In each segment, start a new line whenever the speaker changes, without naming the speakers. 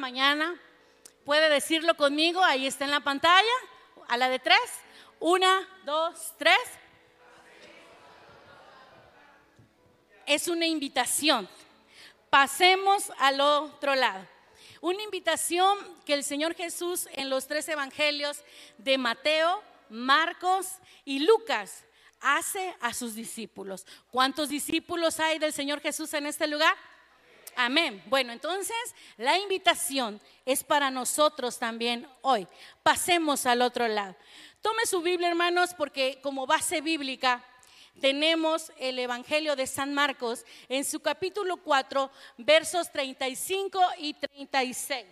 mañana. Puede decirlo conmigo, ahí está en la pantalla, a la de tres. Una, dos, tres. Es una invitación. Pasemos al otro lado. Una invitación que el Señor Jesús en los tres evangelios de Mateo, Marcos y Lucas hace a sus discípulos. ¿Cuántos discípulos hay del Señor Jesús en este lugar? Amén. Bueno, entonces la invitación es para nosotros también hoy. Pasemos al otro lado. Tome su Biblia, hermanos, porque como base bíblica tenemos el Evangelio de San Marcos en su capítulo 4, versos 35 y 36.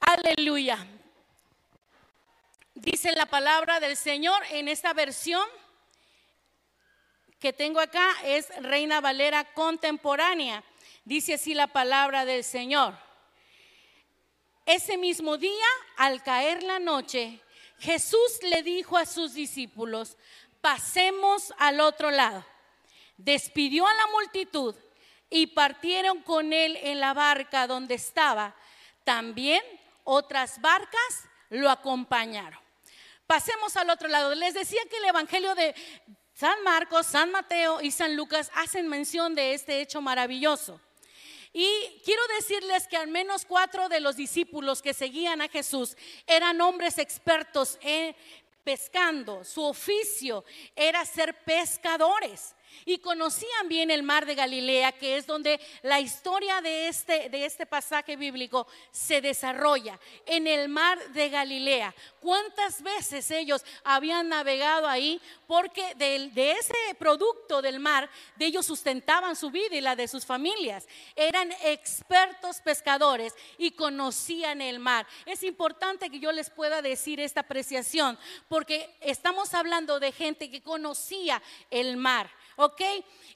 Aleluya. Dice la palabra del Señor en esta versión que tengo acá, es Reina Valera contemporánea. Dice así la palabra del Señor. Ese mismo día, al caer la noche, Jesús le dijo a sus discípulos, pasemos al otro lado. Despidió a la multitud y partieron con él en la barca donde estaba. También otras barcas lo acompañaron. Pasemos al otro lado. Les decía que el Evangelio de San Marcos, San Mateo y San Lucas hacen mención de este hecho maravilloso. Y quiero decirles que al menos cuatro de los discípulos que seguían a Jesús eran hombres expertos en pescando. Su oficio era ser pescadores y conocían bien el mar de Galilea, que es donde la historia de este, de este pasaje bíblico se desarrolla, en el mar de Galilea. ¿Cuántas veces ellos habían navegado ahí? Porque de, de ese producto del mar, de ellos sustentaban su vida y la de sus familias. Eran expertos pescadores y conocían el mar. Es importante que yo les pueda decir esta apreciación, porque estamos hablando de gente que conocía el mar. ¿Ok?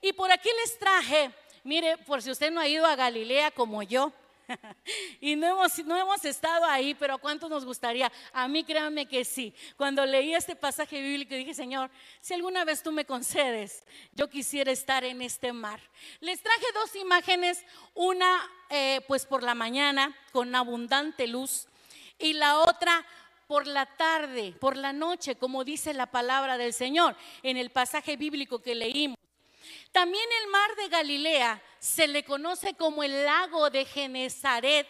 Y por aquí les traje, mire, por si usted no ha ido a Galilea como yo. y no hemos, no hemos estado ahí, pero ¿a cuánto nos gustaría? A mí créanme que sí. Cuando leí este pasaje bíblico dije, Señor, si alguna vez tú me concedes, yo quisiera estar en este mar. Les traje dos imágenes, una eh, pues por la mañana con abundante luz y la otra por la tarde, por la noche, como dice la palabra del Señor en el pasaje bíblico que leímos. También el mar de Galilea se le conoce como el lago de Genezaret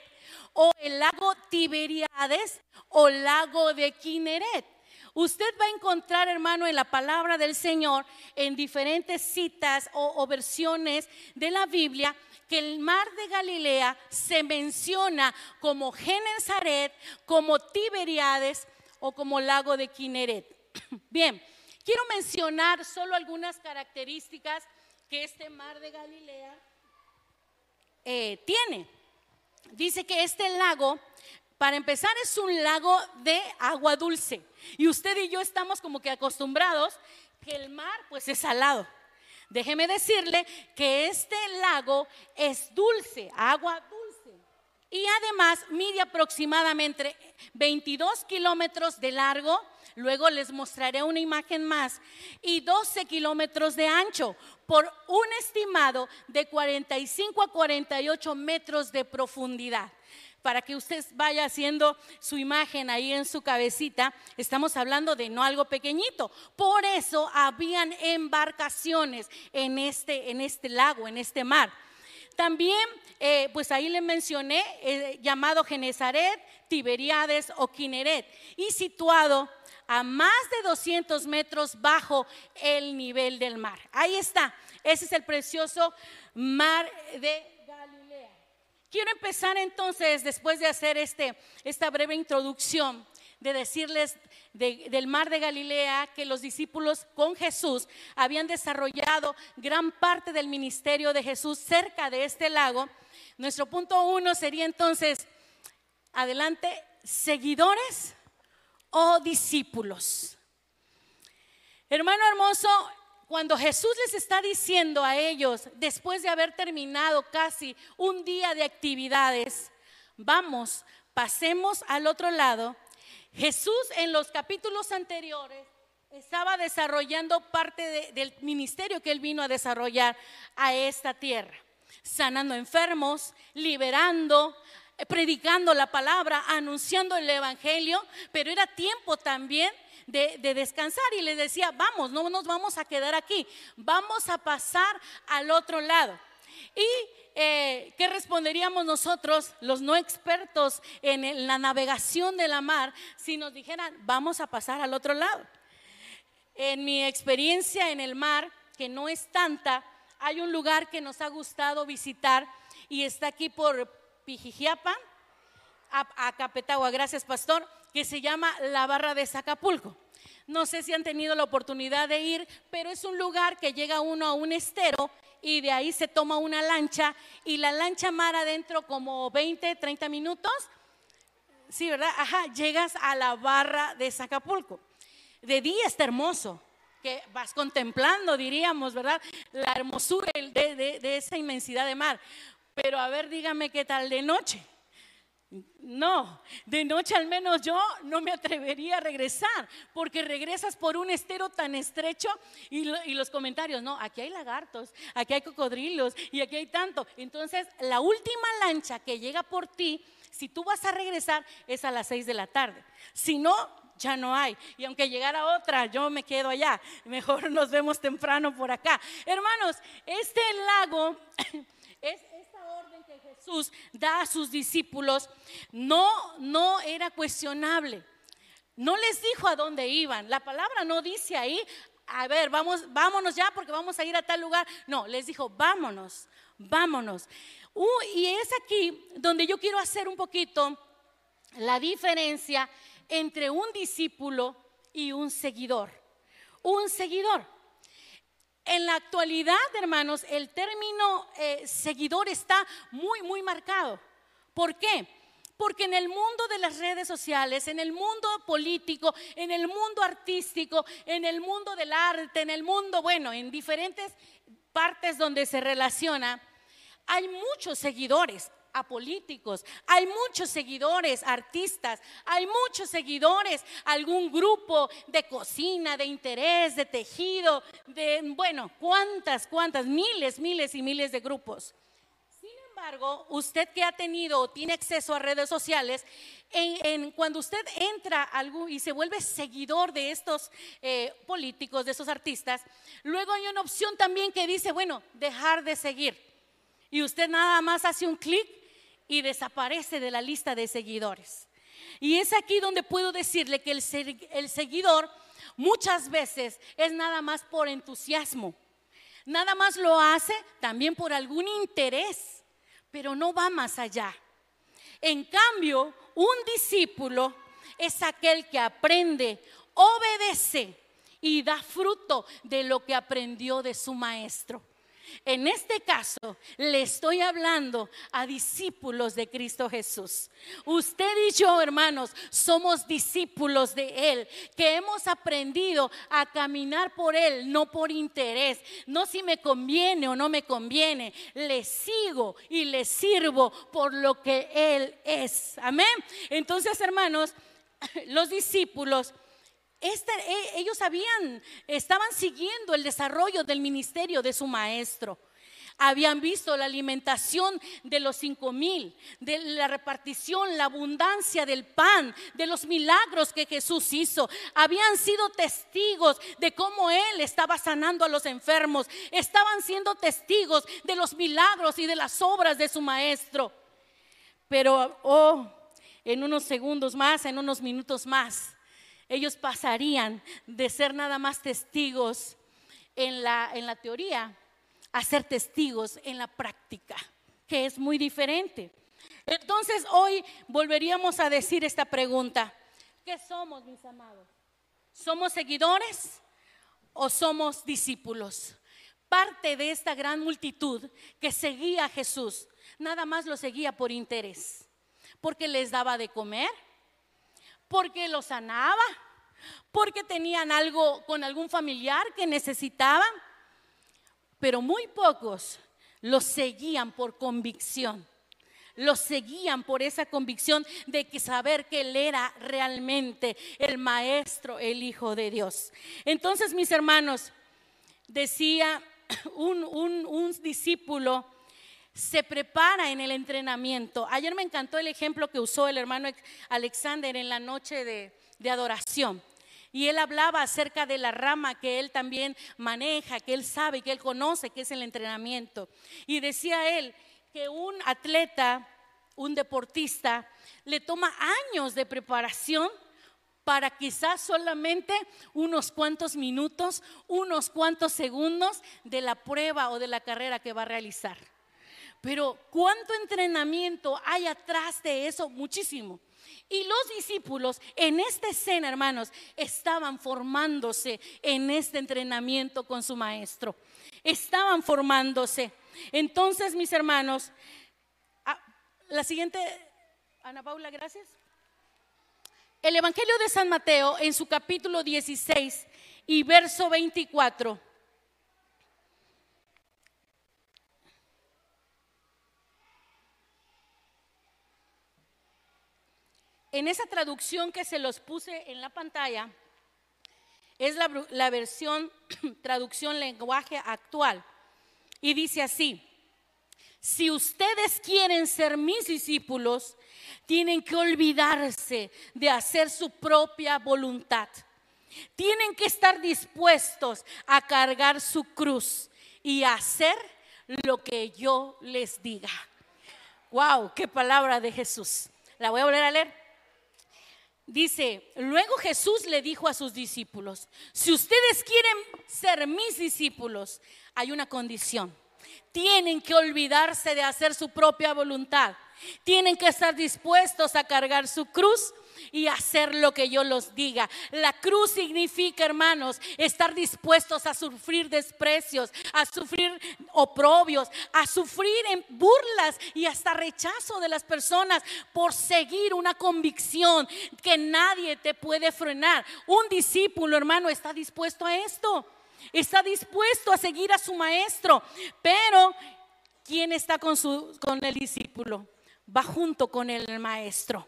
o el lago Tiberiades o lago de Kineret. Usted va a encontrar, hermano, en la palabra del Señor, en diferentes citas o, versiones de la Biblia, que el mar de Galilea se menciona como Genezaret, como Tiberiades o como lago de Kineret. Bien, quiero mencionar solo algunas características que este mar de Galilea eh, tiene. Dice que este lago, para empezar, es un lago de agua dulce. Y usted y yo estamos como que acostumbrados que el mar pues es salado. Déjeme decirle que este lago es dulce, agua dulce. Y además mide aproximadamente 22 kilómetros de largo, luego les mostraré una imagen más, y 12 kilómetros de ancho, por un estimado de 45 a 48 metros de profundidad para que usted vaya haciendo su imagen ahí en su cabecita, estamos hablando de no algo pequeñito. Por eso habían embarcaciones en este, en este lago, en este mar. También, eh, pues ahí le mencioné, eh, llamado Genezaret, Tiberiades o Kineret, y situado a más de 200 metros bajo el nivel del mar. Ahí está, ese es el precioso mar de Quiero empezar entonces, después de hacer este, esta breve introducción, de decirles del mar de Galilea que los discípulos con Jesús habían desarrollado gran parte del ministerio de Jesús cerca de este lago. Nuestro punto uno sería entonces, adelante, seguidores o discípulos. Hermano hermoso, cuando Jesús les está diciendo a ellos, después de haber terminado casi un día de actividades, vamos, pasemos al otro lado, Jesús en los capítulos anteriores estaba desarrollando parte del ministerio que él vino a desarrollar a esta tierra. sanando enfermos, liberando, predicando la palabra, anunciando el Evangelio, pero era tiempo también de, descansar y les decía, vamos, no nos vamos a quedar aquí, vamos a pasar al otro lado. Y eh, ¿qué responderíamos nosotros, los no expertos en la navegación de la mar, si nos dijeran, vamos a pasar al otro lado? En mi experiencia en el mar, que no es tanta, hay un lugar que nos ha gustado visitar y está aquí por Pijijiapa, a, Capetagua, gracias pastor, que se llama la Barra de Zacapulco. No sé si han tenido la oportunidad de ir, pero es un lugar que llega uno a un estero y de ahí se toma una lancha y la lancha mar adentro como 20, 30 minutos. Sí, ¿verdad? Ajá, llegas a la barra de Zacapulco. De día está hermoso, que vas contemplando, diríamos, ¿verdad? La hermosura de, de esa inmensidad de mar. Pero a ver, dígame qué tal de noche. No, de noche al menos yo no me atrevería a regresar, porque regresas por un estero tan estrecho y, los comentarios, no, aquí hay lagartos, aquí hay cocodrilos y aquí hay tanto. Entonces, la última lancha que llega por ti, si tú vas a regresar, es a las seis de la tarde. Si no, ya no hay. Y aunque llegara otra, yo me quedo allá. Mejor nos vemos temprano por acá. Hermanos, este lago es Jesús da a sus discípulos no, no era cuestionable. No les dijo a dónde iban. La palabra no dice ahí, a ver, vamos, vámonos ya porque vamos a ir a tal lugar. No, les dijo, vámonos, vámonos. Y es aquí donde yo quiero hacer un poquito la diferencia entre un discípulo y un seguidor. Un seguidor. En la actualidad, hermanos, el término eh, seguidor está muy, muy marcado. ¿Por qué? Porque en el mundo de las redes sociales, en el mundo político, en el mundo artístico, en el mundo del arte, en el mundo, bueno, en diferentes partes donde se relaciona, hay muchos seguidores políticos, hay muchos seguidores, artistas, hay muchos seguidores, algún grupo de cocina, de interés, de tejido, de, bueno, cuántas, cuántas, miles, miles y miles de grupos. Sin embargo, usted que ha tenido o tiene acceso a redes sociales, en, cuando usted entra algo y se vuelve seguidor de estos eh, políticos, de estos artistas, luego hay una opción también que dice, bueno, dejar de seguir. Y usted nada más hace un clic y desaparece de la lista de seguidores. Y es aquí donde puedo decirle que el, seguidor muchas veces es nada más por entusiasmo. Nada más lo hace también por algún interés, pero no va más allá. En cambio, un discípulo es aquel que aprende, obedece y da fruto de lo que aprendió de su maestro. En este caso, le estoy hablando a discípulos de Cristo Jesús. Usted y yo, hermanos, somos discípulos de Él, que hemos aprendido a caminar por Él, no por interés, no si me conviene o no me conviene. Le sigo y le sirvo por lo que Él es. Amén. Entonces, hermanos, los discípulos e, ellos habían, estaban siguiendo el desarrollo del ministerio de su maestro. Habían visto la alimentación de los cinco mil, de la repartición, la abundancia del pan, de los milagros que Jesús hizo. Habían sido testigos de cómo Él estaba sanando a los enfermos. Estaban siendo testigos de los milagros y de las obras de su maestro. Pero, oh, en unos segundos más, en unos minutos más, ellos pasarían de ser nada más testigos en la, en la teoría a ser testigos en la práctica, que es muy diferente. Entonces hoy volveríamos a decir esta pregunta. ¿Qué somos, mis amados? ¿Somos seguidores o somos discípulos? Parte de esta gran multitud que seguía a Jesús, nada más lo seguía por interés, porque les daba de comer, porque lo sanaba, porque tenían algo con algún familiar que necesitaban, pero muy pocos los seguían por convicción. Los seguían por esa convicción de que saber que Él era realmente el Maestro, el Hijo de Dios. Entonces, mis hermanos, decía un, un discípulo, se prepara en el entrenamiento. Ayer me encantó el ejemplo que usó el hermano Alexander en la noche de, adoración. Y él hablaba acerca de la rama que él también maneja, que él sabe, que él conoce, que es el entrenamiento. Y decía él que un atleta, un deportista, le toma años de preparación para quizás solamente unos cuantos minutos, unos cuantos segundos de la prueba o de la carrera que va a realizar. Pero ¿cuánto entrenamiento hay atrás de eso? Muchísimo. Y los discípulos en esta escena, hermanos, estaban formándose en este entrenamiento con su maestro. Estaban formándose. Entonces, mis hermanos, ah, la siguiente, Ana Paula, gracias. El Evangelio de San Mateo en su capítulo 16 y verso 24 En esa traducción que se los puse en la pantalla, es la, versión traducción lenguaje actual. Y dice así, si ustedes quieren ser mis discípulos, tienen que olvidarse de hacer su propia voluntad. Tienen que estar dispuestos a cargar su cruz y hacer lo que yo les diga. Wow, qué palabra de Jesús. La voy a volver a leer. Dice, luego Jesús le dijo a sus discípulos, si ustedes quieren ser mis discípulos, hay una condición. Tienen que olvidarse de hacer su propia voluntad. Tienen que estar dispuestos a cargar su cruz y hacer lo que yo los diga. La cruz significa, hermanos, estar dispuestos a sufrir desprecios, a sufrir oprobios, a sufrir en burlas y hasta rechazo de las personas por seguir una convicción que nadie te puede frenar. Un discípulo, hermano, está dispuesto a esto. Está dispuesto a seguir a su maestro, pero ¿quién está con, su, con el discípulo? Va junto con el maestro.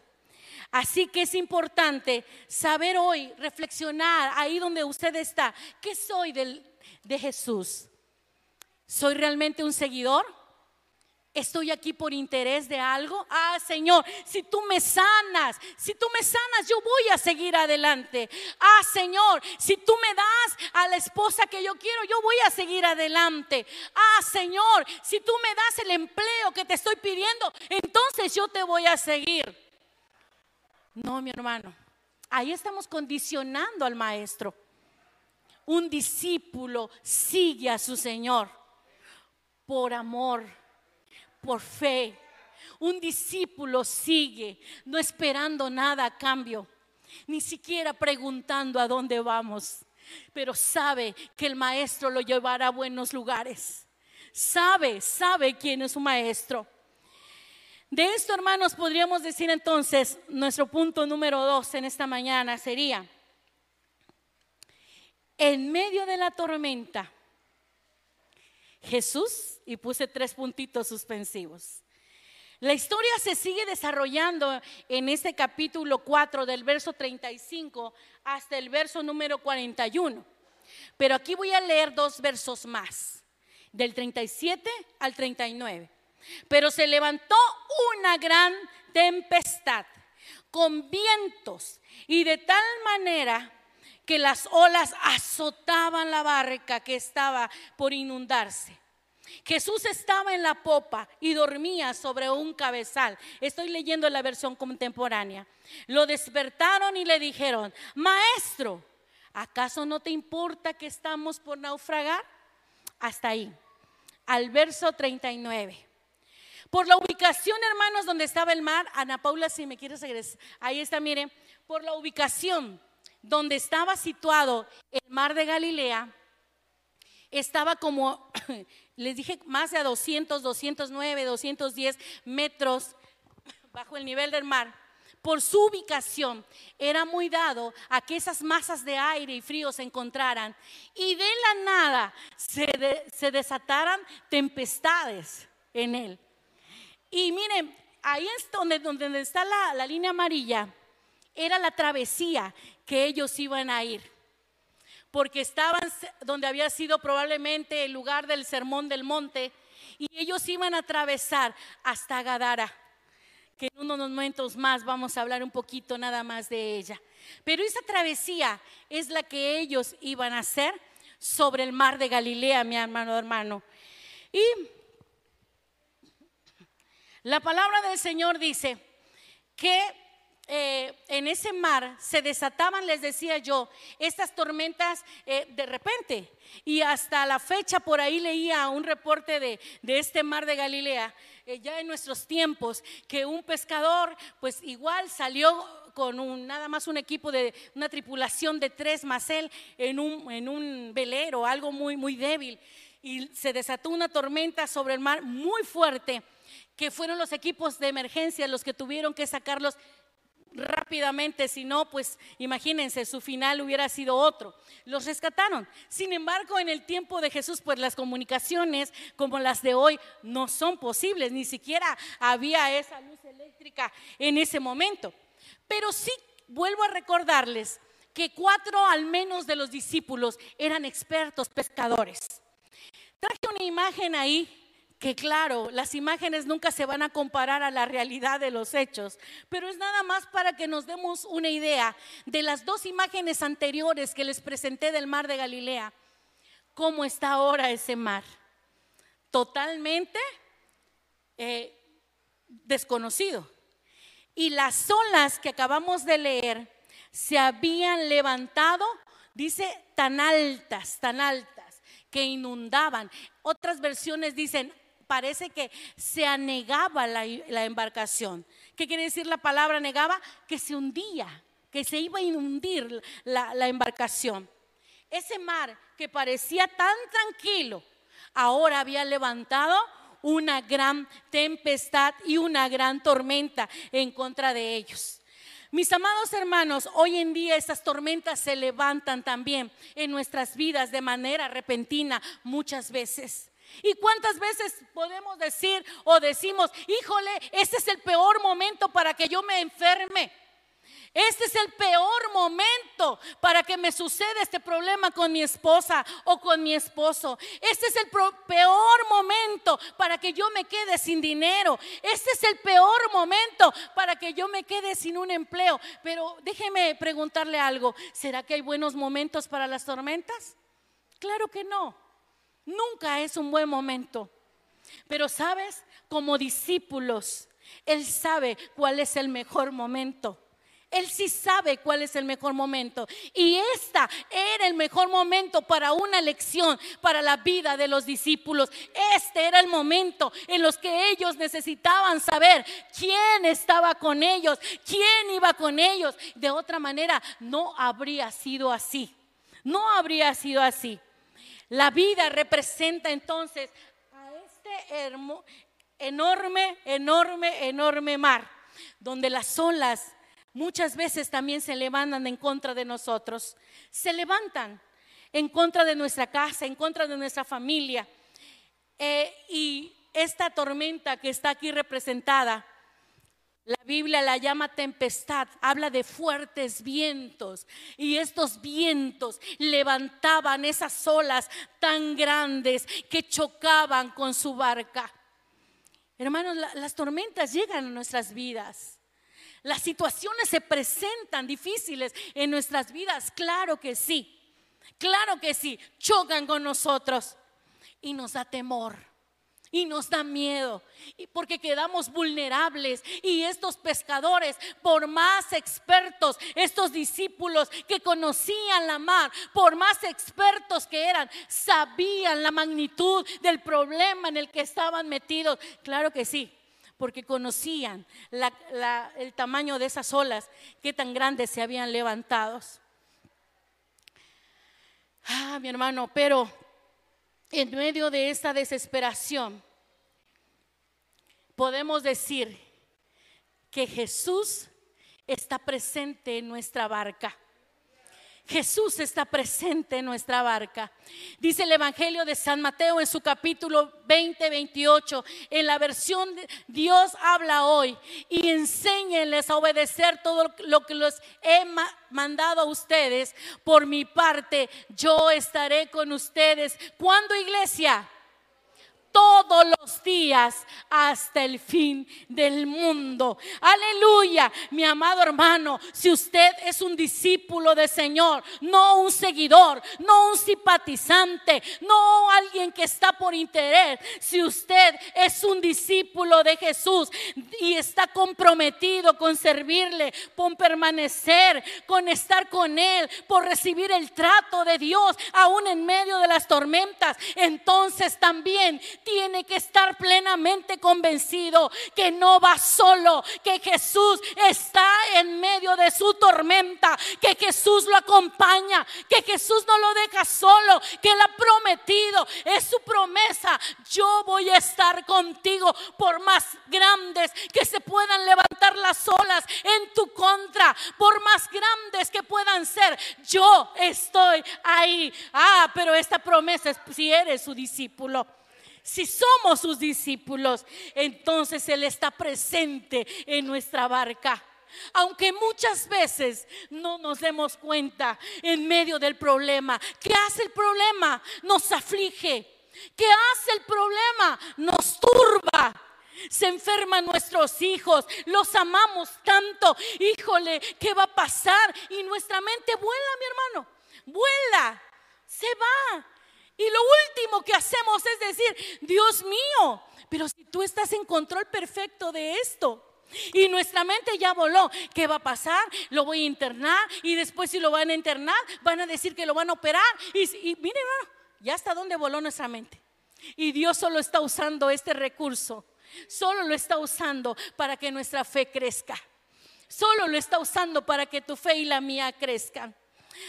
Así que es importante saber hoy, reflexionar ahí donde usted está. ¿Qué soy de Jesús? ¿Soy realmente un seguidor? ¿Estoy aquí por interés de algo? Ah, Señor, si tú me sanas, si tú me sanas, yo voy a seguir adelante. Ah, Señor, si tú me das a la esposa que yo quiero, yo voy a seguir adelante. Ah, Señor, si tú me das el empleo que te estoy pidiendo, entonces yo te voy a seguir. No, mi hermano. Ahí estamos condicionando al maestro. Un discípulo sigue a su Señor por amor, por fe. Un discípulo sigue, no esperando nada a cambio, ni siquiera preguntando a dónde vamos, pero sabe que el maestro lo llevará a buenos lugares. Sabe, sabe quién es su maestro. De esto, hermanos, podríamos decir entonces, nuestro punto número dos en esta mañana sería, en medio de la tormenta, Jesús, y puse tres puntitos suspensivos. La historia se sigue desarrollando en este capítulo 4 del verso 35 hasta el verso número 41. Pero aquí voy a leer dos versos más, del 37 al 39. Pero se levantó una gran tempestad con vientos y de tal manera que las olas azotaban la barca que estaba por inundarse. Jesús estaba en la popa y dormía sobre un cabezal. Estoy leyendo la versión contemporánea. Lo despertaron y le dijeron, Maestro, ¿acaso no te importa que estamos por naufragar? Hasta ahí, al verso 39. Por la ubicación, hermanos, donde estaba el mar, Ana Paula, si me quieres regresar, ahí está, miren, por la ubicación donde estaba situado el mar de Galilea, estaba como, les dije, más de 200, 209, 210 metros bajo el nivel del mar. Por su ubicación era muy dado a que esas masas de aire y frío se encontraran y de la nada se desataran tempestades en él. Y miren, ahí es donde, donde está la, la línea amarilla, era la travesía que ellos iban a ir. Porque estaban donde había sido probablemente el lugar del sermón del monte y ellos iban a atravesar hasta Gadara, que en unos momentos más vamos a hablar un poquito nada más de ella. Pero esa travesía es la que ellos iban a hacer sobre el mar de Galilea, mi hermano hermano. Y la palabra del Señor dice que eh, en ese mar se desataban, les decía yo, estas tormentas eh, de repente. Y hasta la fecha por ahí leía un reporte de, este mar de Galilea, eh, ya en nuestros tiempos, que un pescador pues igual salió con un, nada más un equipo de una tripulación de tres más él en un, en un velero, algo muy, muy débil. Y se desató una tormenta sobre el mar muy fuerte, que fueron los equipos de emergencia los que tuvieron que sacarlos rápidamente, si no, pues imagínense, su final hubiera sido otro. Los rescataron. Sin embargo, en el tiempo de Jesús, pues las comunicaciones como las de hoy no son posibles, ni siquiera había esa luz eléctrica en ese momento. Pero sí vuelvo a recordarles que cuatro al menos de los discípulos eran expertos pescadores. Traje una imagen ahí que claro, las imágenes nunca se van a comparar a la realidad de los hechos, pero es nada más para que nos demos una idea de las dos imágenes anteriores que les presenté del mar de Galilea. ¿Cómo está ahora ese mar? Totalmente eh, desconocido. Y las olas que acabamos de leer se habían levantado, dice, tan altas, tan altas, que inundaban. Otras versiones dicen parece que se anegaba la, embarcación. ¿Qué quiere decir la palabra negaba? Que se hundía, que se iba a inundir la, la embarcación. Ese mar que parecía tan tranquilo, ahora había levantado una gran tempestad y una gran tormenta en contra de ellos. Mis amados hermanos, hoy en día esas tormentas se levantan también en nuestras vidas de manera repentina muchas veces. ¿Y cuántas veces podemos decir o decimos, híjole, este es el peor momento para que yo me enferme? Este es el peor momento para que me suceda este problema con mi esposa o con mi esposo. Este es el peor momento para que yo me quede sin dinero. Este es el peor momento para que yo me quede sin un empleo. Pero déjeme preguntarle algo. ¿Será que hay buenos momentos para las tormentas? Claro que no. Nunca es un buen momento. Pero sabes, como discípulos, Él sabe cuál es el mejor momento. Él sí sabe cuál es el mejor momento. Y esta era el mejor momento para una lección, para la vida de los discípulos. Este era el momento en los que ellos necesitaban saber quién estaba con ellos, quién iba con ellos. De otra manera, no habría sido así. No habría sido así. La vida representa entonces a este enorme, enorme, enorme mar, donde las olas muchas veces también se levantan en contra de nosotros. Se levantan en contra de nuestra casa, en contra de nuestra familia. Eh, y esta tormenta que está aquí representada la Biblia la llama tempestad, habla de fuertes vientos. Y estos vientos levantaban esas olas tan grandes que chocaban con su barca. Hermanos, las tormentas llegan a nuestras vidas. Las situaciones se presentan difíciles en nuestras vidas, claro que sí, claro que sí, chocan con nosotros. Y nos da temor y nos da miedo porque quedamos vulnerables y estos pescadores, por más expertos, estos discípulos que conocían la mar, por más expertos que eran, sabían la magnitud del problema en el que estaban metidos. Claro que sí, porque conocían el tamaño de esas olas, qué tan grandes se habían levantado. Ah, mi hermano, pero en medio de esta desesperación, podemos decir que Jesús está presente en nuestra barca. Jesús está presente en nuestra barca. Dice el Evangelio de San Mateo en su capítulo 20, 28, en la versión Dios habla hoy y enséñenles a obedecer todo lo que les he mandado a ustedes. Por mi parte, yo estaré con ustedes. ¿Cuándo iglesia? Todos los días hasta el fin del mundo. Aleluya, mi amado hermano, si usted es un discípulo del Señor, no un seguidor, no un simpatizante, no alguien que está por interés, si usted es un discípulo de Jesús y está comprometido con servirle, con permanecer, con estar con Él, por recibir el trato de Dios, aún en medio de las tormentas, entonces también tiene que estar plenamente convencido que no va solo, que Jesús está en medio de su tormenta, que Jesús lo acompaña, que Jesús no lo deja solo, que Él ha prometido, es su promesa, yo voy a estar contigo por más grandes que se puedan levantar las olas en tu contra, por más grandes que puedan ser, yo estoy ahí. Ah, pero esta promesa es si eres su discípulo. Si somos sus discípulos, entonces Él está presente en nuestra barca. Aunque muchas veces no nos demos cuenta en medio del problema. ¿Qué hace el problema? Nos aflige. ¿Qué hace el problema? Nos turba. Se enferman nuestros hijos, los amamos tanto. Híjole, ¿qué va a pasar? Y nuestra mente vuela, mi hermano, vuela, se va. Y lo último que hacemos es decir, Dios mío, pero si tú estás en control perfecto de esto. Y nuestra mente ya voló. ¿Qué va a pasar? Lo voy a internar. Y después si lo van a internar, van a decir que lo van a operar. Y, y miren, ya hasta dónde voló nuestra mente. Y Dios solo está usando este recurso. Solo lo está usando para que nuestra fe crezca. Solo lo está usando para que tu fe y la mía crezcan.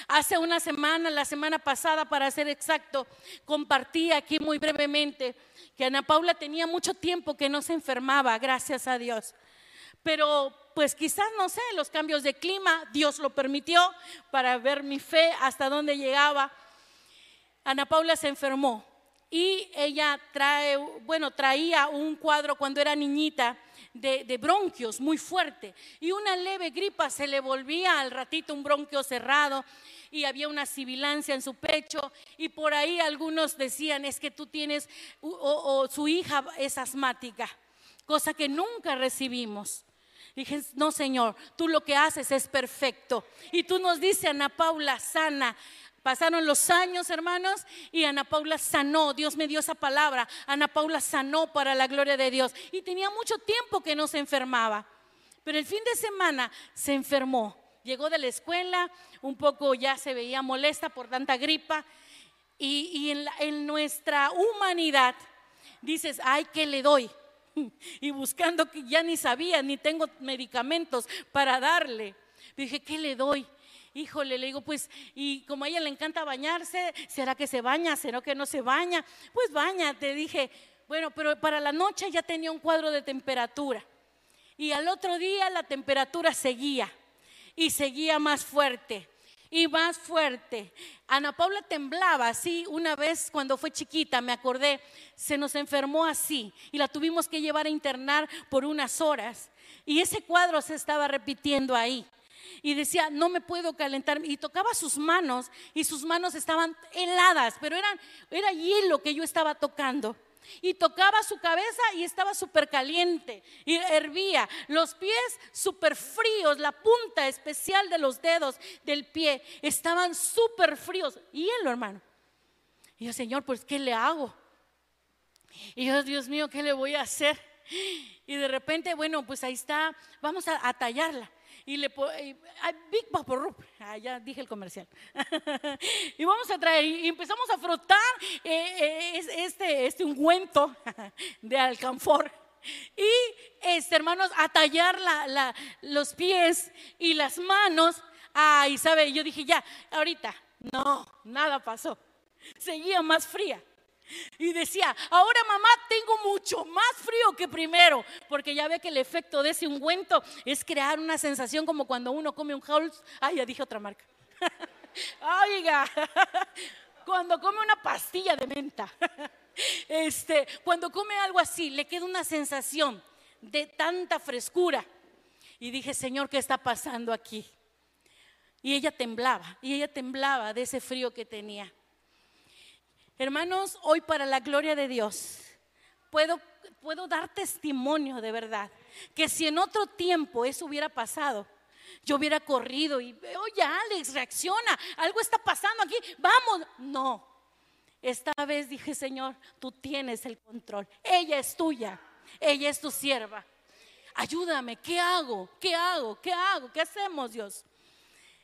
Hace una semana, la semana pasada para ser exacto, compartí aquí muy brevemente que Ana Paula tenía mucho tiempo que no se enfermaba, gracias a Dios. Pero pues quizás, no sé, los cambios de clima, Dios lo permitió para ver mi fe hasta dónde llegaba. Ana Paula se enfermó y ella trae, bueno, traía un cuadro cuando era niñita de, bronquios muy fuerte y una leve gripa se le volvía al ratito un bronquio cerrado y había una sibilancia en su pecho y por ahí algunos decían es que tú tienes o, su hija es asmática, cosa que nunca recibimos. Dije, no Señor, tú lo que haces es perfecto. Y tú nos dices, Ana Paula, sana, Pasaron los años, hermanos, y Ana Paula sanó. Dios me dio esa palabra. Ana Paula sanó para la gloria de Dios. Y tenía mucho tiempo que no se enfermaba. Pero el fin de semana se enfermó. Llegó de la escuela, un poco ya se veía molesta por tanta gripa. Y, en, en nuestra humanidad dices, ay, ¿qué le doy? Y buscando que ya ni sabía, ni tengo medicamentos para darle. Dije, ¿qué le doy? Híjole, le digo, pues, y como a ella le encanta bañarse, ¿será que se baña? ¿Será que no se baña? Pues bañate, dije, bueno, pero para la noche ya tenía un cuadro de temperatura. Y al otro día la temperatura seguía y seguía más fuerte y más fuerte. Ana Paula temblaba así una vez cuando fue chiquita, me acordé, se nos enfermó así y la tuvimos que llevar a internar por unas horas. Y ese cuadro se estaba repitiendo ahí y decía, no me puedo calentar. Y tocaba sus manos y sus manos estaban heladas, pero eran, era hielo que yo estaba tocando. Y tocaba su cabeza y estaba súper caliente y hervía. Los pies súper fríos, la punta especial de los dedos del pie estaban súper fríos. Hielo, hermano. Y yo, Señor, pues, ¿qué le hago? Y yo, Dios mío, ¿qué le voy a hacer? Y de repente, bueno, pues ahí está, vamos a tallarla y le Big ah, ya dije el comercial. y vamos a traer, y empezamos a frotar eh, eh, este, este ungüento de alcanfor. Y, este, hermanos, a tallar la, los pies y las manos. Ay, sabe, yo dije, ya, ahorita, no, nada pasó. Seguía más fría. Y decía, ahora mamá tengo mucho más frío que primero, porque ya ve que el efecto de ese ungüento es crear una sensación como cuando uno come un Halls. Ay, ya dije otra marca. Oiga, cuando come una pastilla de menta, este, cuando come algo así, le queda una sensación de tanta frescura. Y dije, Señor, ¿qué está pasando aquí? Y ella temblaba, y ella temblaba de ese frío que tenía. Hermanos, hoy para la gloria de Dios, puedo, puedo dar testimonio de verdad, que si en otro tiempo eso hubiera pasado, yo hubiera corrido y, oye Alex, reacciona, algo está pasando aquí, vamos. No, esta vez dije, Señor, tú tienes el control, ella es tuya, ella es tu sierva. Ayúdame, ¿qué hago? ¿Qué hago? ¿Qué hago? ¿Qué hacemos, Dios?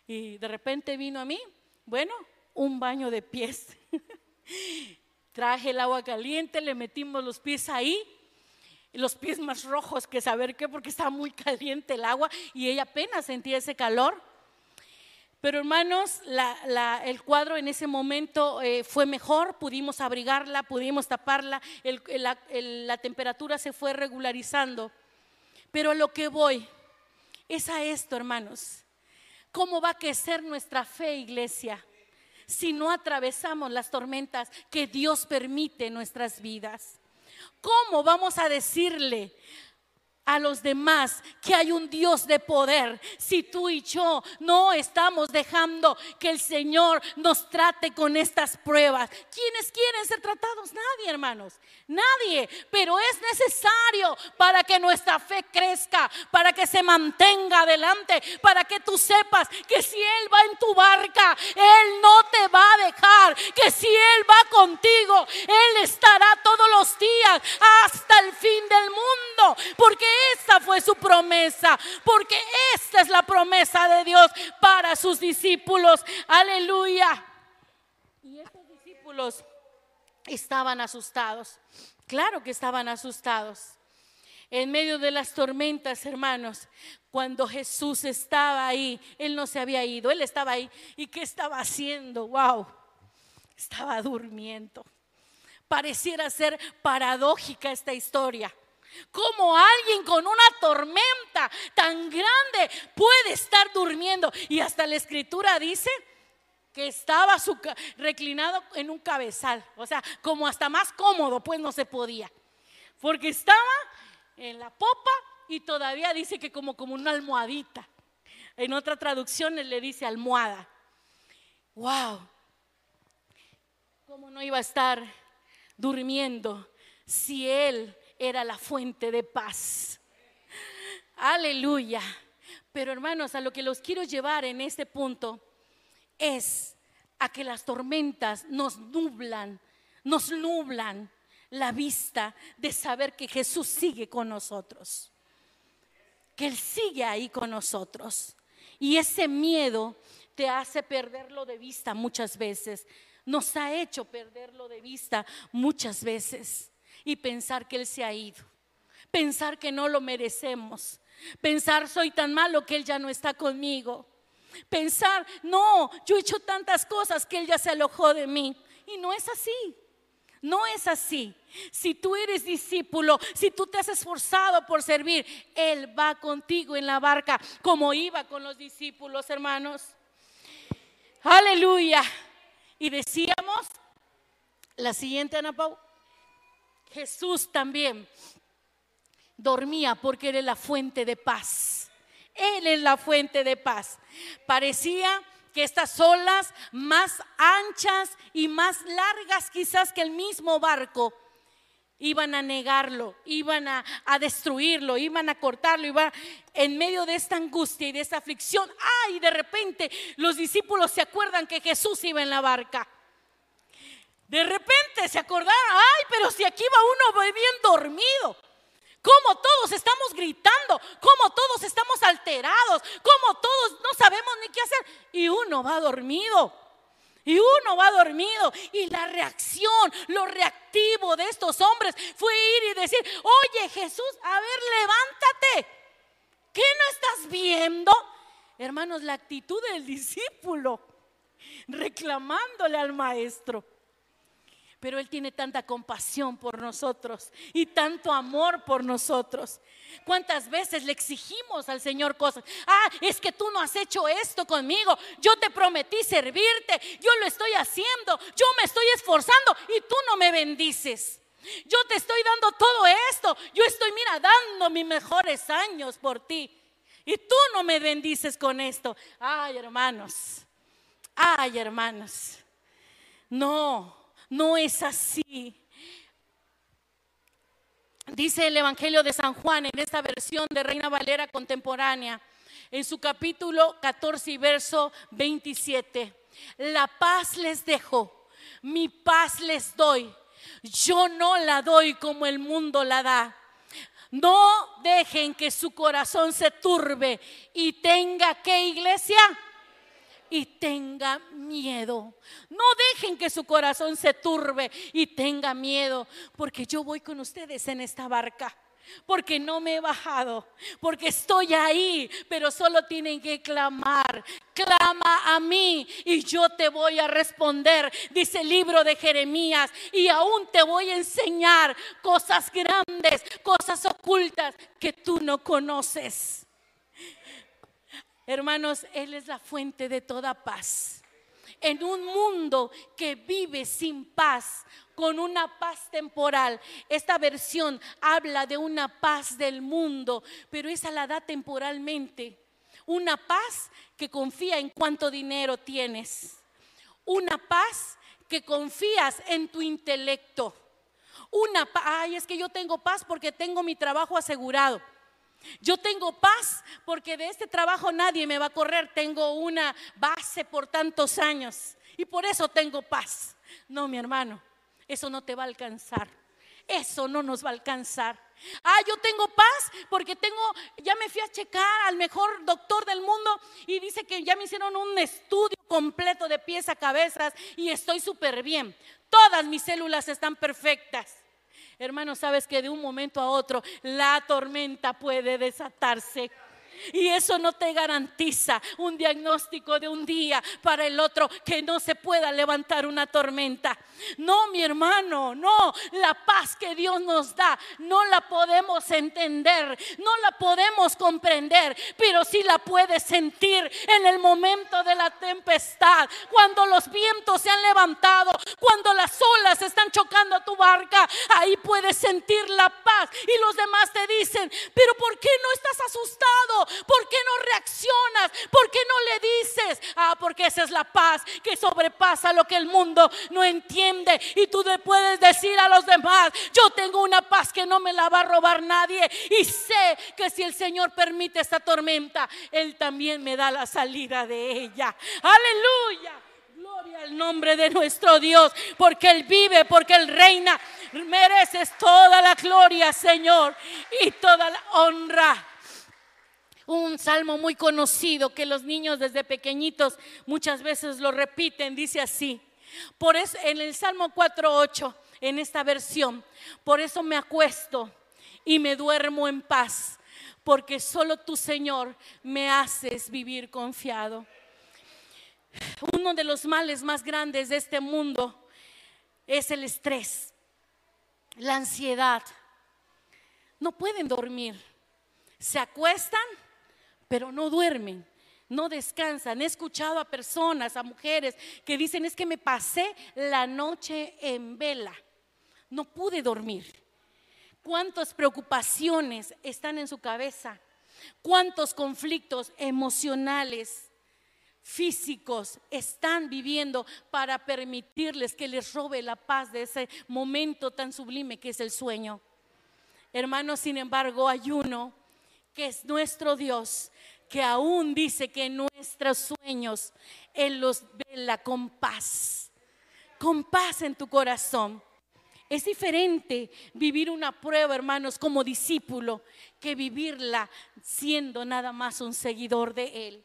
Y de repente vino a mí, bueno, un baño de pies. Traje el agua caliente, le metimos los pies ahí, los pies más rojos que saber qué, porque estaba muy caliente el agua y ella apenas sentía ese calor. Pero hermanos, el cuadro en ese momento eh, fue mejor, pudimos abrigarla, pudimos taparla, la temperatura se fue regularizando. Pero a lo que voy es a esto, hermanos. ¿Cómo va a crecer nuestra fe, iglesia? Si no atravesamos las tormentas que Dios permite en nuestras vidas. ¿Cómo vamos a decirle a los demás que hay un Dios de poder si tú y yo no estamos dejando que el Señor nos trate con estas pruebas. ¿Quiénes quieren ser tratados? Nadie, hermanos. Nadie. Pero es necesario para que nuestra fe crezca, para que se mantenga adelante, para que tú sepas que si Él va en tu barca, Él no te va a dejar. Que si Él va contigo, Él estará todos los días hasta el fin del mundo. Porque esta fue su promesa, porque esta es la promesa de Dios para sus discípulos. Aleluya. Y estos discípulos estaban asustados. Claro que estaban asustados. En medio de las tormentas, hermanos, cuando Jesús estaba ahí, Él no se había ido, Él estaba ahí. ¿Y qué estaba haciendo? ¡Wow! Estaba durmiendo. Pareciera ser paradójica esta historia. ¿Cómo alguien con una tormenta tan grande puede estar durmiendo? Y hasta la escritura dice que estaba reclinado en un cabezal, o sea, como hasta más cómodo, pues no se podía, porque estaba en la popa y todavía dice que como, como una almohadita. En otra traducción le dice almohada. ¡Wow! ¿Cómo no iba a estar durmiendo si él era la fuente de paz. Aleluya. Pero hermanos, a lo que los quiero llevar en este punto es a que las tormentas nos nublan, nos nublan la vista de saber que Jesús sigue con nosotros, que Él sigue ahí con nosotros. Y ese miedo te hace perderlo de vista muchas veces, nos ha hecho perderlo de vista muchas veces y pensar que Él se ha ido, pensar que no lo merecemos, pensar soy tan malo que Él ya no está conmigo, pensar, no, yo he hecho tantas cosas que Él ya se alojó de mí. Y no es así. No es así. Si tú eres discípulo, si tú te has esforzado por servir, Él va contigo en la barca como iba con los discípulos, hermanos. Aleluya. Y decíamos, la siguiente, Ana Pau, Jesús también dormía porque Él es la fuente de paz. Él es la fuente de paz. Parecía que estas olas más anchas y más largas quizás que el mismo barco iban a negarlo, iban a, destruirlo, iban a cortarlo, iban en medio de esta angustia y de esta aflicción. ¡Ay! De repente los discípulos se acuerdan que Jesús iba en la barca. De repente se acordaron, ay, pero si aquí va uno bien dormido. Como todos estamos gritando, como todos estamos alterados, como todos no sabemos ni qué hacer. Y uno va dormido. Y uno va dormido. Y la reacción, lo reactivo de estos hombres fue ir y decir, oye Jesús, a ver, levántate. ¿Qué no estás viendo? Hermanos, la actitud del discípulo reclamándole al maestro. Pero Él tiene tanta compasión por nosotros y tanto amor por nosotros. ¿Cuántas veces le exigimos al Señor cosas? Ah, es que tú no has hecho esto conmigo. Yo te prometí servirte. Yo lo estoy haciendo. Yo me estoy esforzando y tú no me bendices. Yo te estoy dando todo esto. Yo estoy, mira, dando mis mejores años por ti. Y tú no me bendices con esto. Ay, hermanos. Ay, hermanos. No, no es así. dice el Evangelio de San Juan en esta versión de Reina Valera contemporánea, en su capítulo 14 y verso 27. La paz les dejo, mi paz les doy. Yo no la doy como el mundo la da. No dejen que su corazón se turbe y tenga que iglesia y tenga miedo. No dejen que su corazón se turbe y tenga miedo, porque yo voy con ustedes en esta barca porque no me he bajado, porque estoy ahí, pero solo tienen que clamar. Clama a mí y yo te voy a responder, dice el libro de Jeremías, y aún te voy a enseñar cosas grandes, cosas ocultas que tú no conoces. Hermanos, Él es la fuente de toda paz. En un mundo que vive sin paz, con una paz temporal. Esta versión habla de una paz del mundo, pero esa la da temporalmente. Una paz que confía en cuánto dinero tienes. Una paz que confías en tu intelecto. Una paz, ay, es que yo tengo paz porque tengo mi trabajo asegurado. Yo tengo paz porque de este trabajo nadie me va a correr. Tengo una base por tantos años y por eso tengo paz. No, mi hermano. Eso no te va a alcanzar. Eso no nos va a alcanzar. Ah, yo tengo paz porque tengo, ya me fui a checar al mejor doctor del mundo y dice que ya me hicieron un estudio completo de pies a cabezas y estoy súper bien. Todas mis células están perfectas. Hermano, sabes que de un momento a otro la tormenta puede desatarse. Y eso no te garantiza un diagnóstico de un día para el otro que no se pueda levantar una tormenta. No, mi hermano, no. La paz que Dios nos da no la podemos entender, no la podemos comprender, pero sí la puedes sentir en el momento de la tempestad, cuando los vientos se han levantado, cuando las olas están chocando a tu barca, ahí puedes sentir la paz. Y los demás te dicen, pero ¿por qué no estás asustado? ¿Por qué no reaccionas? ¿Por qué no le dices? Ah, porque esa es la paz que sobrepasa lo que el mundo no entiende. Y tú le puedes decir a los demás, yo tengo una paz que no me la va a robar nadie. Y sé que si el Señor permite esta tormenta, Él también me da la salida de ella. Aleluya. Gloria al nombre de nuestro Dios, porque Él vive, porque Él reina. Mereces toda la gloria, Señor, y toda la honra un salmo muy conocido que los niños desde pequeñitos muchas veces lo repiten, dice así. Por eso en el Salmo 4:8 en esta versión, por eso me acuesto y me duermo en paz, porque solo tu Señor me haces vivir confiado. Uno de los males más grandes de este mundo es el estrés, la ansiedad. No pueden dormir. Se acuestan pero no duermen, no descansan. He escuchado a personas, a mujeres que dicen, es que me pasé la noche en vela, no pude dormir. ¿Cuántas preocupaciones están en su cabeza? ¿Cuántos conflictos emocionales, físicos están viviendo para permitirles que les robe la paz de ese momento tan sublime que es el sueño? Hermanos, sin embargo, hay uno que es nuestro Dios, que aún dice que nuestros sueños Él los vela con paz, con paz en tu corazón. Es diferente vivir una prueba, hermanos, como discípulo, que vivirla siendo nada más un seguidor de Él.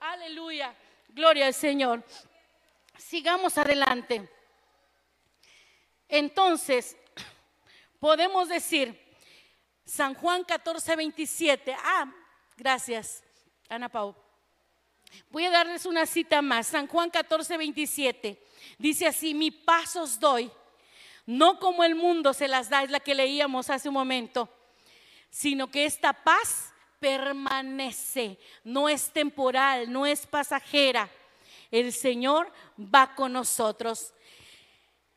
Aleluya, gloria al Señor. Sigamos adelante. Entonces, podemos decir, San Juan 14, 27. Ah, gracias, Ana Pau. Voy a darles una cita más. San Juan 14, 27. Dice así, mi paz os doy, no como el mundo se las da, es la que leíamos hace un momento, sino que esta paz permanece, no es temporal, no es pasajera. El Señor va con nosotros.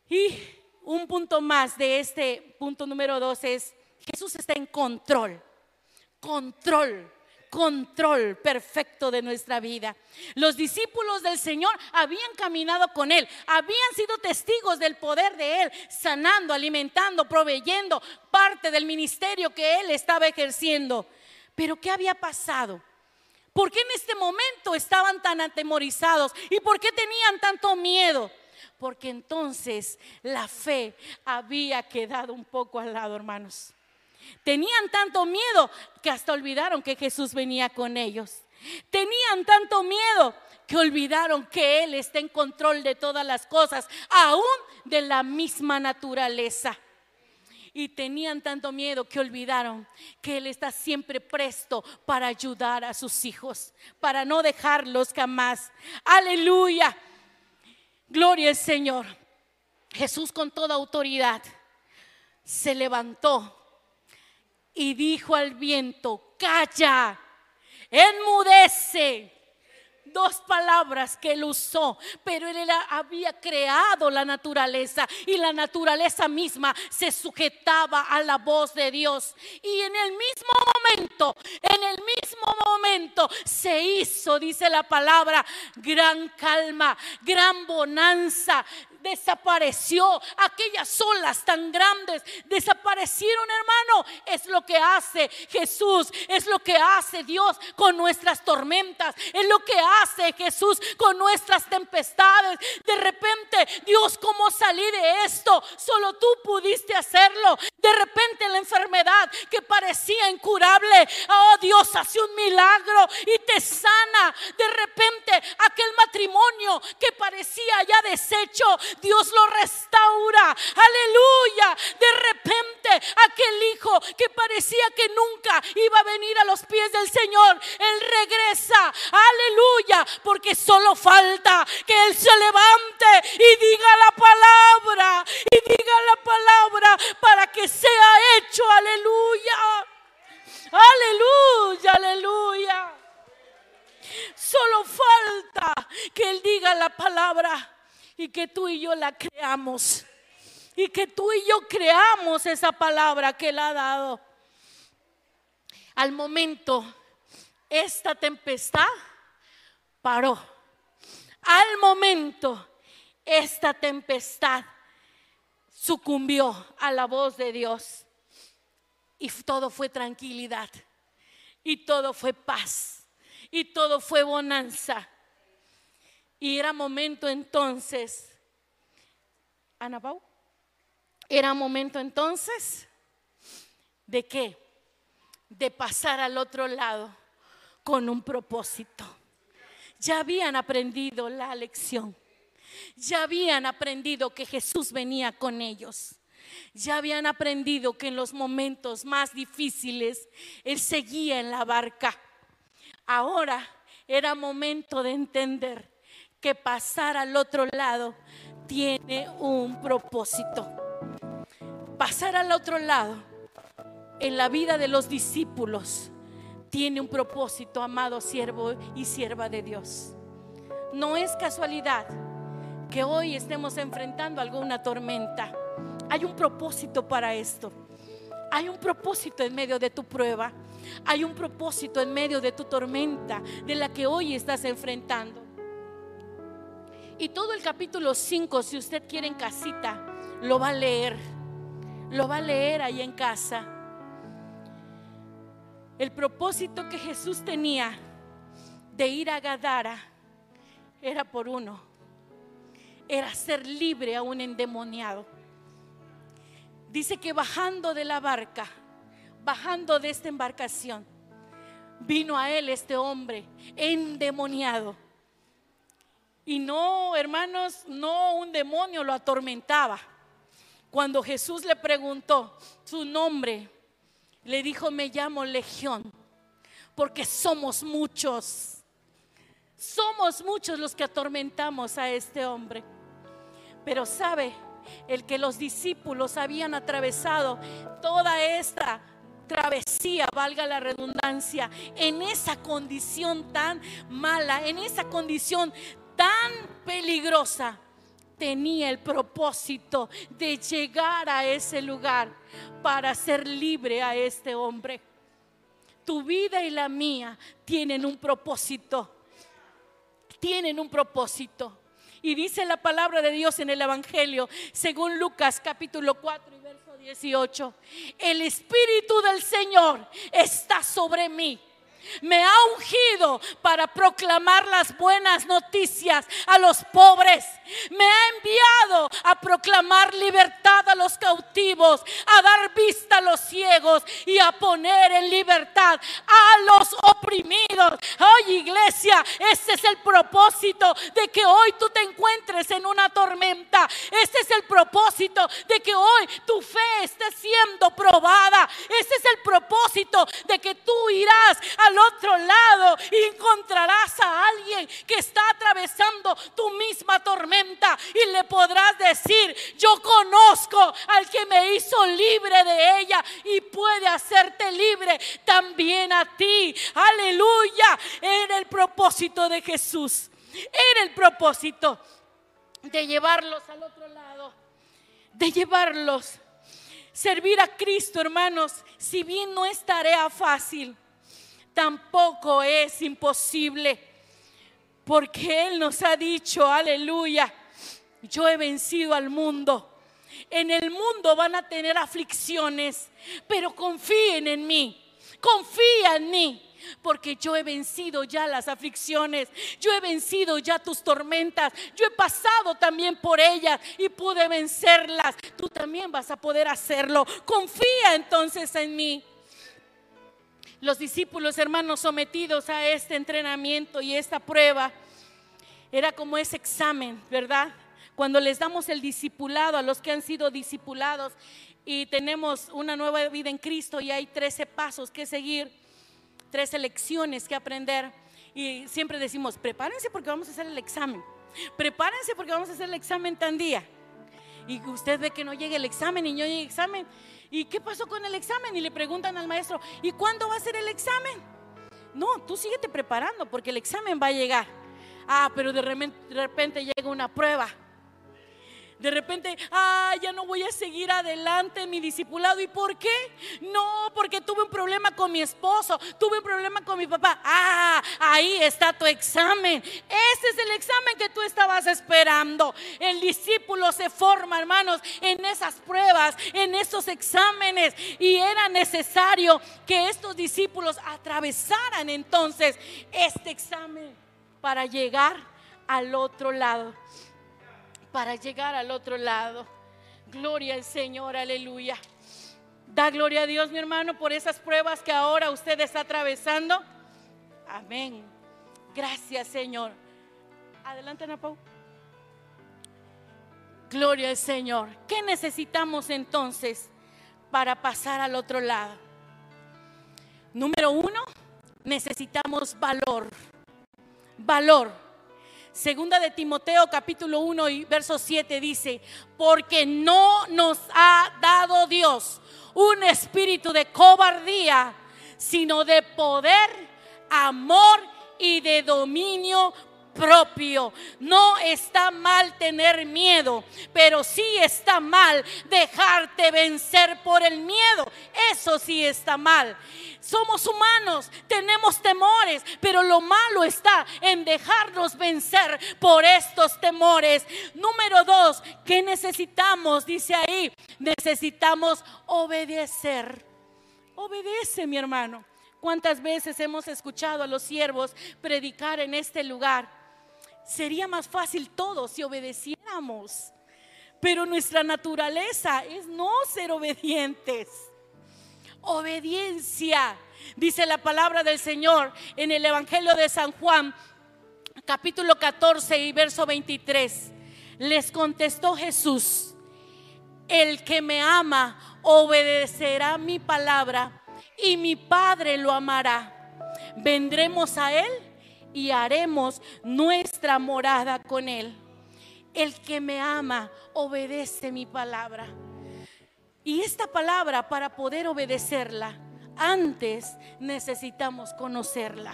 Y un punto más de este punto número dos es, Jesús está en control, control, control perfecto de nuestra vida. Los discípulos del Señor habían caminado con Él, habían sido testigos del poder de Él, sanando, alimentando, proveyendo parte del ministerio que Él estaba ejerciendo. Pero ¿qué había pasado? ¿Por qué en este momento estaban tan atemorizados? ¿Y por qué tenían tanto miedo? Porque entonces la fe había quedado un poco al lado, hermanos. Tenían tanto miedo que hasta olvidaron que Jesús venía con ellos. Tenían tanto miedo que olvidaron que Él está en control de todas las cosas, aún de la misma naturaleza y tenían tanto miedo que olvidaron que Él está siempre presto para ayudar a sus hijos, para no dejarlos jamás. Aleluya. Gloria al Señor. Jesús con toda autoridad se levantó y dijo al viento, calla, enmudece dos palabras que él usó, pero él había creado la naturaleza y la naturaleza misma se sujetaba a la voz de Dios. Y en el mismo momento, en el mismo momento se hizo, dice la palabra, gran calma, gran bonanza, desapareció. Aquellas olas tan grandes desaparecieron, hermano. Es lo que hace Jesús, es lo que hace Dios con nuestras tormentas, es lo que hace Jesús con nuestras tempestades. De repente, Dios, ¿cómo salí de esto? Solo tú pudiste hacerlo. De repente la enfermedad que parecía incurable, oh Dios hace un milagro y te sana. De repente aquel matrimonio que parecía ya deshecho, Dios lo restaura. Aleluya. De repente aquel hijo que parecía que nunca iba a venir a los pies del Señor, Él regresa. Aleluya. Porque solo falta que Él se levante y diga la palabra. Y diga la palabra para que sea hecho. Aleluya. Aleluya, aleluya. Solo falta que Él diga la palabra y que tú y yo la creamos. Y que tú y yo creamos esa palabra que Él ha dado. Al momento, esta tempestad paró. Al momento, esta tempestad sucumbió a la voz de Dios. Y todo fue tranquilidad. Y todo fue paz. Y todo fue bonanza. Y era momento entonces, Ana Pau, era momento entonces de qué? De pasar al otro lado con un propósito. Ya habían aprendido la lección. Ya habían aprendido que Jesús venía con ellos. Ya habían aprendido que en los momentos más difíciles Él seguía en la barca. Ahora era momento de entender que pasar al otro lado tiene un propósito. Pasar al otro lado en la vida de los discípulos tiene un propósito, amado siervo y sierva de Dios. No es casualidad que hoy estemos enfrentando alguna tormenta. Hay un propósito para esto. Hay un propósito en medio de tu prueba. Hay un propósito en medio de tu tormenta de la que hoy estás enfrentando. Y todo el capítulo 5, si usted quiere en casita, lo va a leer. Lo va a leer ahí en casa. El propósito que Jesús tenía de ir a Gadara era por uno. Era ser libre a un endemoniado. Dice que bajando de la barca, bajando de esta embarcación, vino a él este hombre endemoniado y no, hermanos, no un demonio lo atormentaba. Cuando Jesús le preguntó su nombre, le dijo, me llamo Legión, porque somos muchos. Somos muchos los que atormentamos a este hombre. Pero sabe, el que los discípulos habían atravesado toda esta travesía, valga la redundancia, en esa condición tan mala, en esa condición tan peligrosa, tenía el propósito de llegar a ese lugar para ser libre a este hombre. tu vida y la mía tienen un propósito. Tienen un propósito. Y dice la palabra de Dios en el Evangelio, según Lucas capítulo 4 y verso 18, el Espíritu del Señor está sobre mí me ha ungido para proclamar las buenas noticias a los pobres. Me ha enviado a proclamar libertad a los cautivos, a dar vista a los ciegos y a poner en libertad a los oprimidos. Hoy iglesia, ese es el propósito de que hoy tú te encuentres en una tormenta. Este es el propósito de que hoy tu fe esté siendo probada. Ese es el propósito de que tú irás a otro lado encontrarás a alguien que está atravesando tu misma tormenta y le podrás decir, yo conozco al que me hizo libre de ella y puede hacerte libre también a ti. Aleluya. Era el propósito de Jesús. Era el propósito de llevarlos al otro lado. De llevarlos. Servir a Cristo, hermanos, si bien no es tarea fácil, tampoco es imposible. Porque Él nos ha dicho, aleluya, yo he vencido al mundo. En el mundo van a tener aflicciones, pero confíen en mí, confía en mí. Porque yo he vencido ya las aflicciones, yo he vencido ya tus tormentas, yo he pasado también por ellas y pude vencerlas. Tú también vas a poder hacerlo. Confía entonces en mí los discípulos hermanos sometidos a este entrenamiento y esta prueba, era como ese examen, ¿verdad? Cuando les damos el discipulado a los que han sido discipulados y tenemos una nueva vida en Cristo y hay 13 pasos que seguir, 13 lecciones que aprender y siempre decimos, prepárense porque vamos a hacer el examen, prepárense porque vamos a hacer el examen tan día. Y usted ve que no llegue el examen y no llegue el examen ¿Y qué pasó con el examen? Y le preguntan al maestro, ¿y cuándo va a ser el examen? No, tú síguete preparando porque el examen va a llegar. Ah, pero de repente, llega una prueba de repente, ah, ya no voy a seguir adelante mi discipulado. ¿Y por qué? No, porque tuve un problema con mi esposo, tuve un problema con mi papá. Ah, ahí está tu examen. Ese es el examen que tú estabas esperando. El discípulo se forma, hermanos, en esas pruebas, en esos exámenes. Y era necesario que estos discípulos atravesaran entonces este examen para llegar al otro lado para llegar al otro lado. Gloria al Señor, aleluya. Da gloria a Dios, mi hermano, por esas pruebas que ahora usted está atravesando. Amén. Gracias, Señor. Adelante, Ana Gloria al Señor. ¿Qué necesitamos entonces para pasar al otro lado? Número uno, necesitamos valor. Valor. Segunda de Timoteo capítulo 1 y verso 7 dice, porque no nos ha dado Dios un espíritu de cobardía, sino de poder, amor y de dominio propio. No está mal tener miedo, pero sí está mal dejarte vencer por el miedo. Eso sí está mal. Somos humanos, tenemos temores, pero lo malo está en dejarnos vencer por estos temores. Número dos, ¿qué necesitamos? Dice ahí, necesitamos obedecer. Obedece, mi hermano. ¿Cuántas veces hemos escuchado a los siervos predicar en este lugar? Sería más fácil todo si obedeciéramos. Pero nuestra naturaleza es no ser obedientes. Obediencia, dice la palabra del Señor en el Evangelio de San Juan, capítulo 14 y verso 23. Les contestó Jesús, el que me ama obedecerá mi palabra y mi Padre lo amará. Vendremos a Él y haremos nuestra morada con Él. El que me ama obedece mi palabra. Y esta palabra, para poder obedecerla, antes necesitamos conocerla.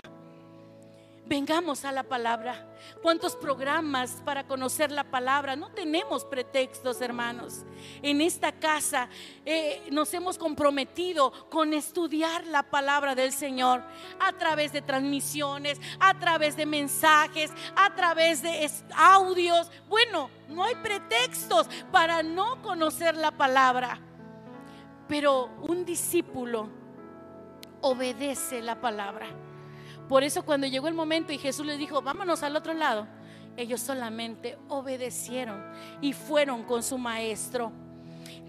Vengamos a la palabra. ¿Cuántos programas para conocer la palabra? No tenemos pretextos, hermanos. En esta casa eh, nos hemos comprometido con estudiar la palabra del Señor a través de transmisiones, a través de mensajes, a través de audios. Bueno, no hay pretextos para no conocer la palabra. Pero un discípulo obedece la palabra. Por eso cuando llegó el momento y Jesús les dijo, vámonos al otro lado, ellos solamente obedecieron y fueron con su maestro.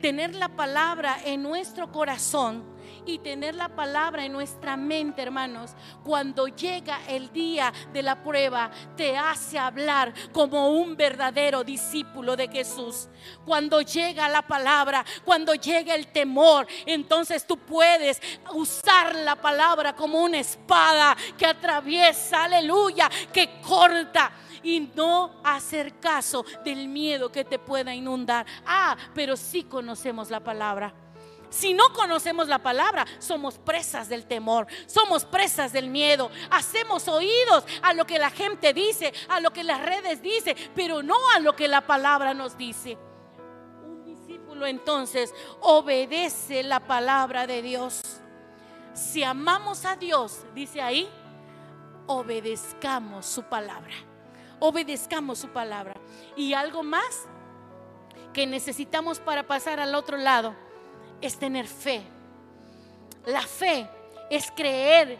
Tener la palabra en nuestro corazón y tener la palabra en nuestra mente, hermanos, cuando llega el día de la prueba, te hace hablar como un verdadero discípulo de Jesús. Cuando llega la palabra, cuando llega el temor, entonces tú puedes usar la palabra como una espada que atraviesa, aleluya, que corta y no hacer caso del miedo que te pueda inundar. Ah, pero sí conocemos la palabra. Si no conocemos la palabra, somos presas del temor, somos presas del miedo. Hacemos oídos a lo que la gente dice, a lo que las redes dicen, pero no a lo que la palabra nos dice. Un discípulo entonces obedece la palabra de Dios. Si amamos a Dios, dice ahí, obedezcamos su palabra. Obedezcamos su palabra. Y algo más que necesitamos para pasar al otro lado es tener fe. La fe es creer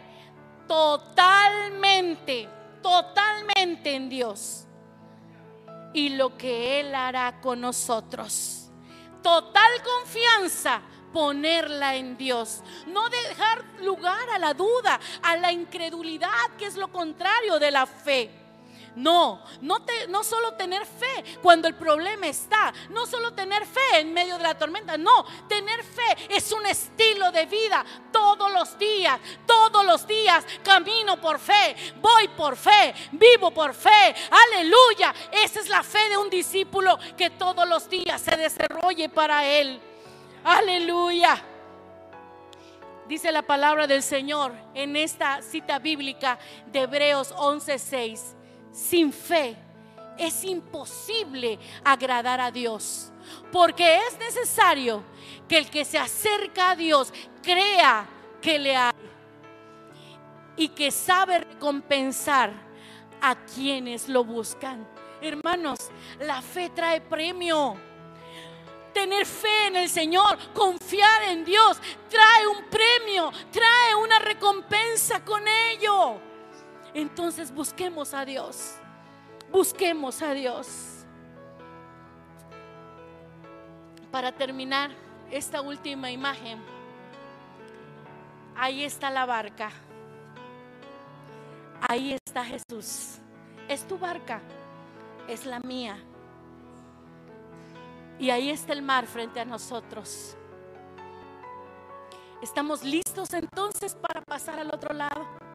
totalmente, totalmente en Dios y lo que Él hará con nosotros. Total confianza, ponerla en Dios. No dejar lugar a la duda, a la incredulidad, que es lo contrario de la fe. No, no, te, no solo tener fe cuando el problema está, no solo tener fe en medio de la tormenta, no, tener fe es un estilo de vida todos los días, todos los días camino por fe, voy por fe, vivo por fe, aleluya. Esa es la fe de un discípulo que todos los días se desarrolle para él, aleluya. Dice la palabra del Señor en esta cita bíblica de Hebreos 11:6 sin fe es imposible agradar a Dios. Porque es necesario que el que se acerca a Dios crea que le hay y que sabe recompensar a quienes lo buscan. Hermanos, la fe trae premio. Tener fe en el Señor, confiar en Dios, trae un premio, trae una recompensa con ello. Entonces busquemos a Dios. Busquemos a Dios. Para terminar esta última imagen, ahí está la barca. Ahí está Jesús. Es tu barca, es la mía. Y ahí está el mar frente a nosotros. ¿Estamos listos entonces para pasar al otro lado?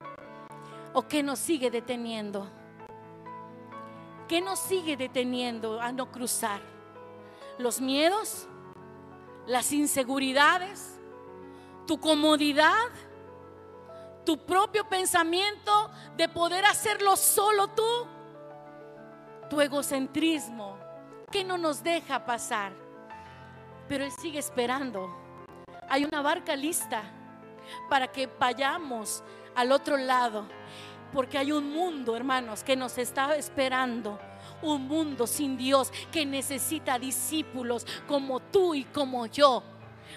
¿O qué nos sigue deteniendo? ¿Qué nos sigue deteniendo a no cruzar? ¿Los miedos? ¿Las inseguridades? ¿Tu comodidad? ¿Tu propio pensamiento de poder hacerlo solo tú? ¿Tu egocentrismo? que no nos deja pasar? Pero Él sigue esperando. Hay una barca lista para que vayamos al otro lado. Porque hay un mundo, hermanos, que nos está esperando. Un mundo sin Dios que necesita discípulos como tú y como yo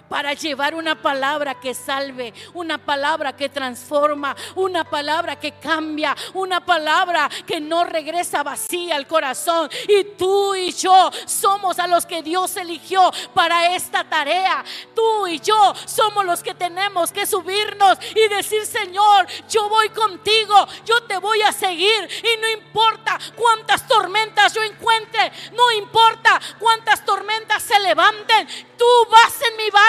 para llevar una palabra que salve, una palabra que transforma, una palabra que cambia, una palabra que no regresa vacía al corazón. Y tú y yo somos a los que Dios eligió para esta tarea. Tú y yo somos los que tenemos que subirnos y decir, Señor, yo voy contigo, yo te voy a seguir y no importa cuántas tormentas yo encuentre, no importa cuántas tormentas se levanten, tú vas en mi barco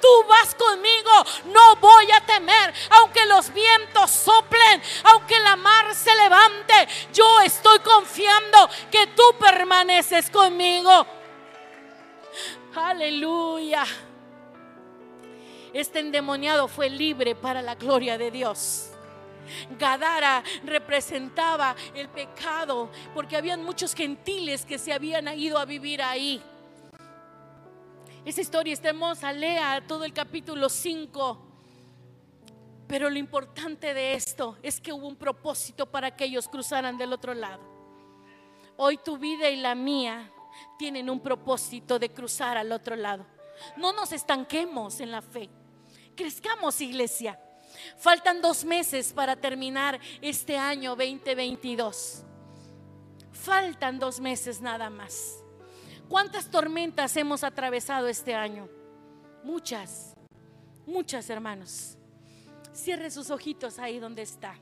tú vas conmigo, no voy a temer, aunque los vientos soplen, aunque la mar se levante, yo estoy confiando que tú permaneces conmigo. Aleluya. Este endemoniado fue libre para la gloria de Dios. Gadara representaba el pecado porque habían muchos gentiles que se habían ido a vivir ahí. Esa historia está hermosa, lea todo el capítulo 5. Pero lo importante de esto es que hubo un propósito para que ellos cruzaran del otro lado. Hoy tu vida y la mía tienen un propósito de cruzar al otro lado. No nos estanquemos en la fe. Crezcamos, iglesia. Faltan dos meses para terminar este año 2022. Faltan dos meses nada más. ¿Cuántas tormentas hemos atravesado este año? Muchas, muchas hermanos. Cierre sus ojitos ahí donde está.